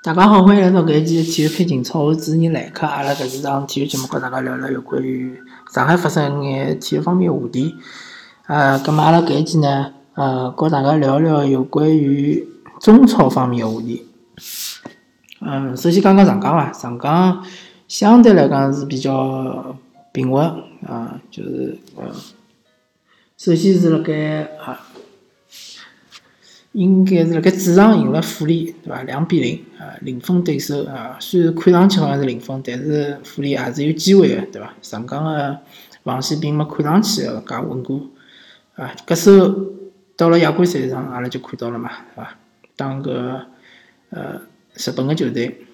大家好，欢迎来到搿一期体育看情操，我是主持人莱克。阿拉搿是场体育节目，跟大家聊聊有关于上海发生眼体育方面话题。呃，葛末阿拉搿一期呢，呃，跟大家聊聊有关于中超方面的话题。嗯，首先讲讲上港伐，上港相对来讲是比较平稳啊，就是呃，首先是辣盖啊。应该是辣盖主场赢了富力，对伐？两比零啊，零分对手啊。虽然看上去好像是零分，但是富力还是有机会的，对伐？上港个防线并没看上去介稳固啊。搿手到了亚冠赛场，阿拉就看到了嘛，对伐？当个呃日本个球队，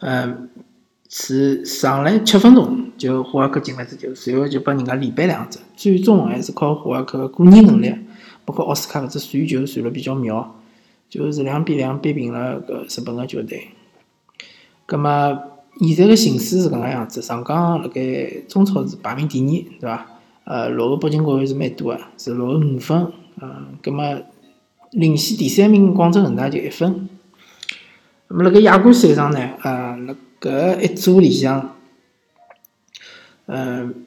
呃是上来七分钟就霍尔克进了只球，随后就拨人家连扳两只，最终还是靠霍尔克个人能力。包括奥斯卡搿只传球传了比较妙，就是两比两逼平了搿日本个球队。葛末现在个形势是搿能样子，上港辣盖中超是排名第二，对伐？呃，落后北京国安是蛮多个，是落后五分。嗯，葛末领先第三名广州恒大就一分。那么辣盖亚冠赛场呢，呃，辣搿一组里向，嗯，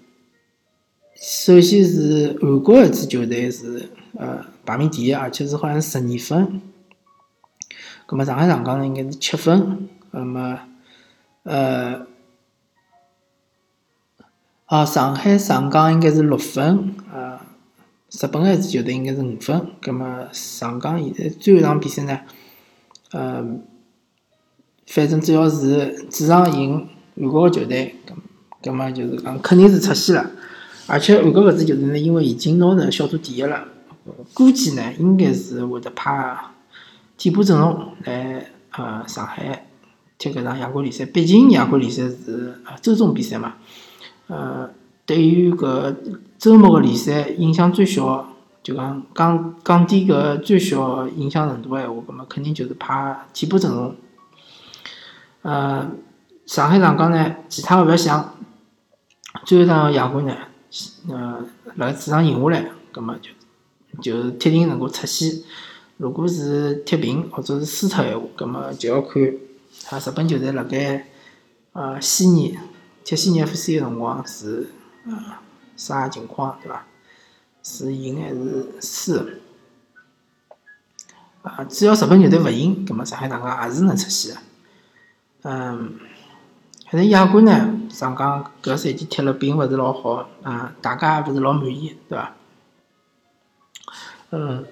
首先是韩国一支球队是。呃，排名第一，而且是好像是十二分。葛么上海上港呢，应该是七分。那么，呃，啊，上海上港应该是六分。啊，日本个一支球队应该是五分。葛么上港现在最后一场比赛呢，呃，反正只要是主场赢韩国个球队，葛葛么就是讲肯定是出线了。而且韩国搿支球队呢，因为已经拿成小组第一了。估计呢，应该是会得派替补阵容来呃上海踢搿场亚冠联赛。毕竟亚冠联赛是呃周中比赛嘛，呃，对于搿周末个联赛影响最小，就讲降降低搿最小影响程度个闲话，搿么肯定就是派替补阵容。呃，上海上港呢，其他个勿要想，最后一场亚冠呢，呃，辣主场赢下来，搿么就。就是铁定能够出线。如果是踢平或者是输脱闲话，葛么就要看啊日本球队辣盖呃悉尼踢悉尼 FC 个辰光是呃啥情况，对伐？是赢还是输？啊，只要日本球队勿赢，葛么上海上港也是能出线个。嗯，反正亚冠呢，上港搿赛季踢了并勿是老好啊，大家也勿是老满意，对伐？嗯，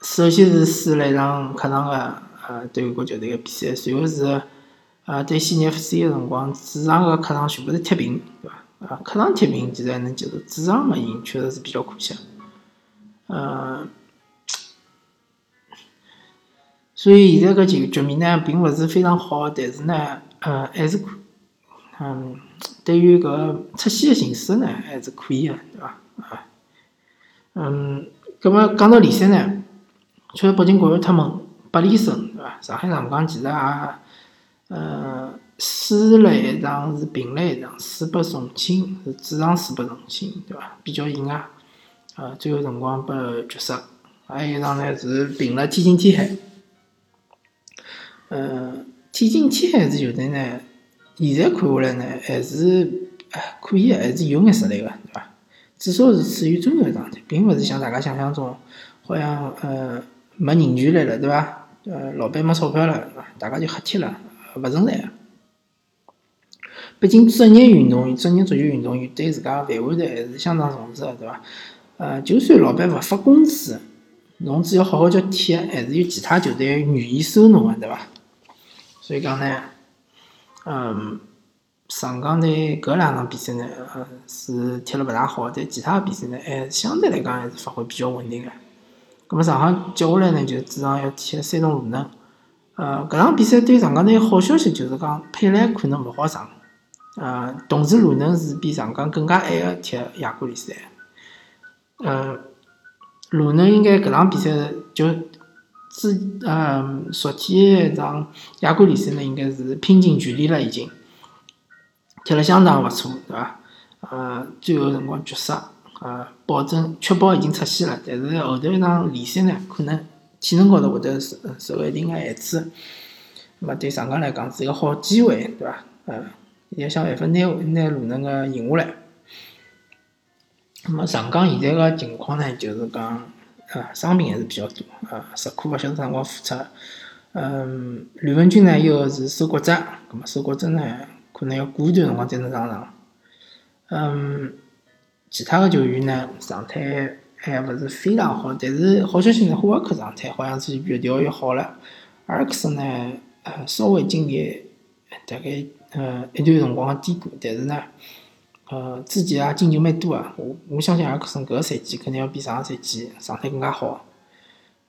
首先是输了一场客场个呃对国球队个比赛，随后是呃对悉尼 FC 个辰光，主场个客场全部是踢平，对伐？啊，客场踢平其实还能接受，主场没赢确实是比较可惜。呃，所以现在搿局局面呢，并勿是非常好，但是呢，呃，还是可，嗯，对于搿出线个形势呢，还是可以个，对伐？啊，嗯。葛末讲到联赛呢，确实北京国安太猛，八连胜，对伐？上海上港其实也，呃，输了一场是平了一场，输拨重庆是主场输拨重庆，对伐？比较硬啊，呃，最后辰光被绝杀。还有一场呢是平了天津天海，呃，天津天海这球队呢，现在看下来呢，还是哎可以，还是有眼实力个，对伐？至少是处于中游状态，并勿是像大家想象中，好像呃没人权来了，对伐？呃，老板没钞票了，大家就瞎踢了，勿存在。毕竟职业运动员、职业足球运动员对自家饭碗头还是相当重视的，对伐？呃，就算老板勿发工资，侬只要好好叫踢，还是有其他球队愿意收侬的，对伐？所以讲呢，嗯。上港队搿两场比赛呢，呃，是踢了勿大好，但其他比赛呢，还相对来讲还是发挥比较稳定个。葛末上海接下来呢，就主场要踢山东鲁能。呃，搿场比赛对上港队好消息就是讲佩莱可能勿好上。呃，同时鲁能是比上港更加晚个踢亚冠联赛。呃，鲁能应该搿场比赛就之呃昨天一场亚冠联赛呢，应该是拼尽全力了已经。踢了相当勿错，对伐？呃，最后辰光绝杀，呃，保证确保已经出线了。但是后头一场联赛呢，可能体能高头会得受受一定个限制。那么对上港来讲是一个好机会，对伐？呃，要想办法拿拿鲁能个赢下来。那么上港现在个情况呢，就是讲，呃，伤病还是比较多，呃，石库勿晓得啥辰光复出。嗯，吕文君呢又是手骨折，葛末手骨折呢可能要过一段辰光才能上场。嗯，其他个球员呢状态还勿是非常好，但是好消息呢，霍尔克状态好像是越调越好了。阿尔克斯呢，呃，稍微经历大概呃一段辰光的低谷，但是呢。呃，之前啊进球蛮多啊，我我相信阿克森搿个赛季肯定要比上个赛季状态更加好。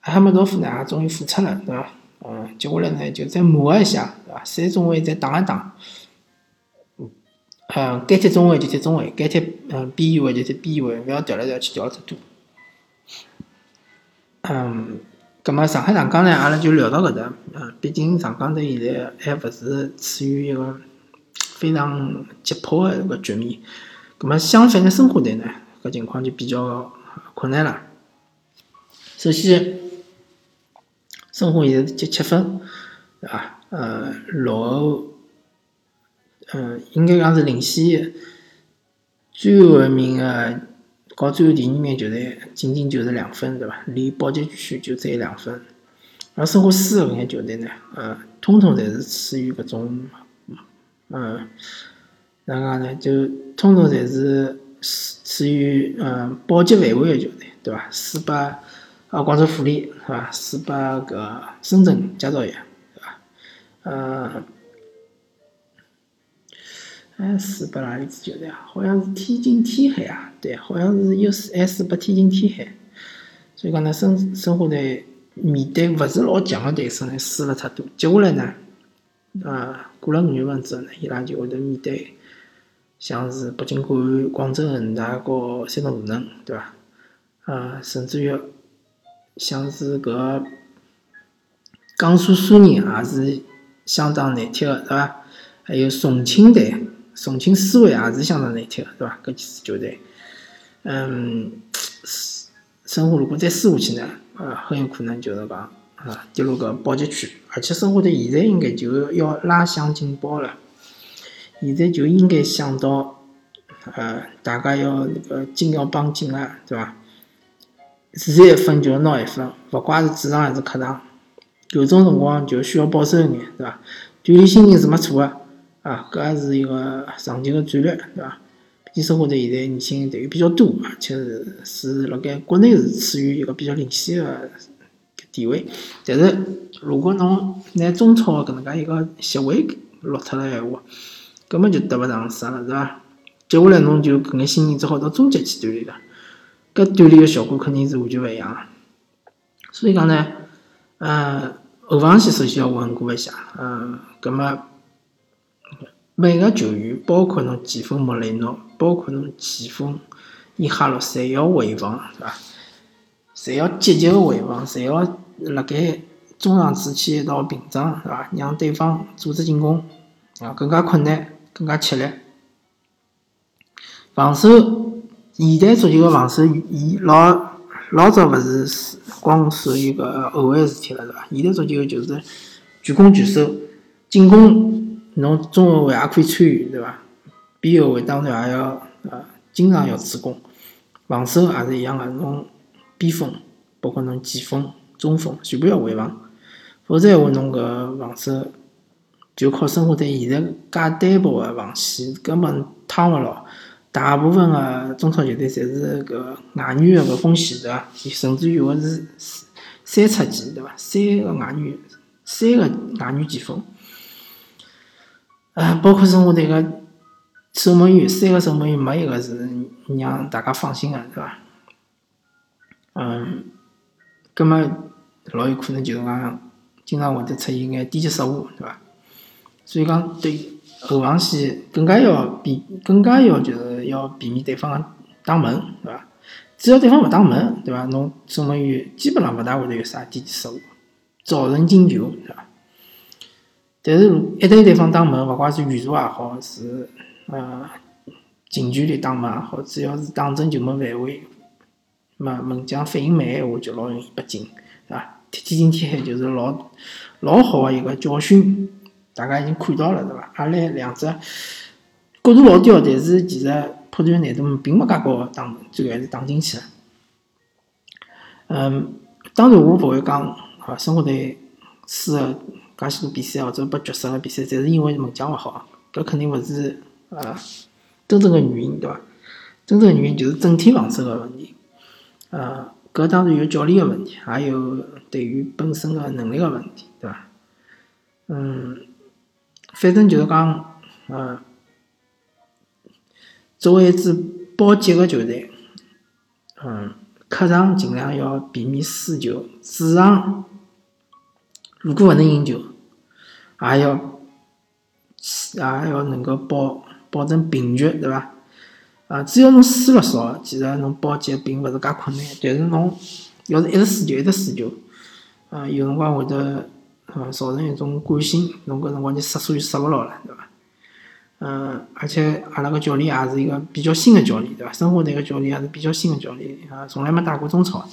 阿哈梅多夫呢也终于复出了，对伐？嗯，接下来呢就再磨合一下，对伐？三中卫再打一打。嗯，该踢中卫就踢中卫，该踢嗯边位就踢边位，勿要调来调去调了太多。嗯，葛末上海上港呢，阿拉就聊到搿搭。嗯，毕竟上港队现在还勿是处于一个。非常急迫的一个局面，那么相反的申花队呢，搿情况就比较困难了。首先，申花现在是积七分，对伐？呃，落后，嗯，应该讲是领先最后一名的，和最后第二名球队仅仅就是两分，对伐？离保级区就只有两分。而申花输的搿眼球队呢，呃，通通侪是处于搿种。嗯，哪能讲呢？就通通侪是处于嗯保级范围的球队，对伐？输拨啊广州富力，是伐？输拨搿深圳佳兆业，对伐？嗯，还输拨哪里支球队啊？好像是天津天海啊，对，好像是又输还输拨天津天海。所以讲呢，申申花队面对勿是老强的对手呢，输了太多。接下来呢？啊，过了五月份之后呢，伊拉就会得面对像是北京国安、广州恒大和山东鲁能，对伐？啊，甚至于像是搿江苏苏宁也是相当难踢个，对伐？还有重庆队、重庆思维也是相当难踢个，对伐？搿几支球队，嗯，申花如果再输下去呢，呃，很有可能就是讲。啊，跌入个保级区，而且申花队现在应该就要拉响警报了，现在就应该想到，呃，大家要那个紧要绷紧了，对伐？是一分就要拿一分，勿怪是主场还是客场，有种辰光就需要保守一眼，对伐？球员心情是没错个，啊，搿也是一个长期个战略，对伐？毕竟申花队现在年轻队员比较多，而且是是辣盖国内是处于一个比较领先个。地位，但是如果侬拿中超搿能介一个协会落脱了闲话，根本就得勿偿失了，是伐？接下来侬就搿眼新人只好到中级去锻炼了，搿锻炼个效果肯定是完全勿一样。所以讲呢，呃，后防线首先要稳固一下，嗯，葛末每个球员，包括侬前锋莫雷诺，包括侬前锋伊哈洛，侪要回防，是伐？侪要积极个回防，侪要辣盖中场之间一道屏障，是伐？让对方组织进攻啊更加困难，更加吃力。防守，现代足球个防守，伊老老早勿是光属于个后卫事体了，是伐？现代足球就是全攻全守，进攻侬中后卫也可以参与，对伐？边后卫当然也要啊，经常要助攻。防守也是一样个，侬。边锋，包括侬前锋、中锋，全部要回防，否则闲话侬搿防守就靠申花队现在介单薄个防线，根本趟勿牢。大部分个中超球队侪是搿外援个搿风险，对伐？甚至有个是三叉戟，对伐？三个外援，三个外援前锋，啊，包括申花队个守门员，三个守门员没一个是让大家放心个，对伐？嗯，葛末老有可能就是讲，经常会得出现眼低级失误，对伐？所以讲，对后防线更加要避，更加要就是要避免对方打门，对伐？只要对方勿打门，对伐？侬守门员基本上勿大会得有啥低级失误，造成进球，对伐？但是一旦对方打门，勿管是远射也好，是呃近距离打门也好，只要是打正球门范围。么门将反应慢闲话，就老容易被禁，对伐？天津天海就是老老好个一个教训，大家已经看到了，对伐？阿拉两只角度老刁，但是其实破断难度并没介高，打门最后还是打进去了。嗯，当然我勿会讲啊，生活队输个介许多比赛或者被绝杀个比赛，侪是因为门将勿好，搿肯定勿是啊真正个原因，对伐？真正原因就是整体防守个问题，呃，搿当然有教练个问题，也有队员本身个能力个问题，对伐？嗯，反正就是讲，呃，作为一支保级个球队，嗯，客场尽量要避免输球，主场如果勿能赢球，也要也要能够保保证平局，对伐？啊，只要侬输了少，其实侬保级并勿是介困难。但是侬要是一直输球，一直输球，啊，有辰光会得啊造成一种惯性，侬搿辰光就杀所就杀勿牢了，对伐？嗯，而且阿拉个教练也是一个比较新个教练，对伐？申花队个教练也是比较新个教练，啊，从来没打过中超。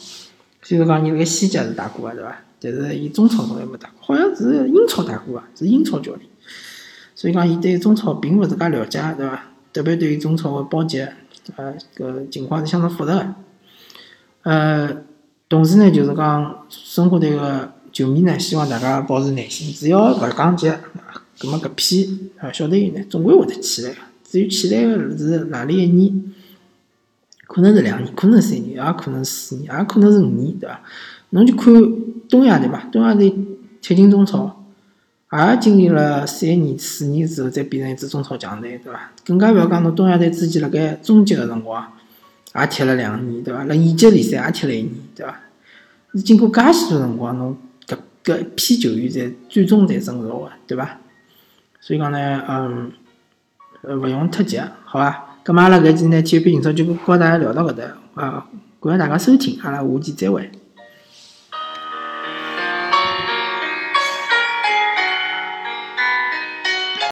虽然讲伊辣盖西甲是打过个，对伐？但是伊中超从来没打过，好像是英超打过个，是英超教练。所以讲，伊对中超并勿是介了解，对伐？特别对于中超个保级，呃，搿情况是相当复杂个。呃，同时呢，就是讲申花队个球迷呢，希望大家保持耐心，只要勿降级，葛末搿批啊小队员呢，总归会得起来个。至于起来个是哪里一年，可能是两年，可能是三年，也可能是四年，也可能是五年，对伐？侬就看东亚队吧，东亚队踢进中超。也经历了三年、四年之后，再变成一支中超强队，对伐？更加勿要讲侬东亚队之前辣盖中级个辰光，也踢了两年，对伐？辣乙级联赛也踢了一年，对伐？是经过介许多辰光，侬搿搿一批球员才最终才成熟个，对伐？所以讲呢，嗯，呃，勿用太急，好伐？咁么阿拉搿期呢体育频道就跟大家聊到搿搭，啊，感谢大家收听，阿拉下期再会。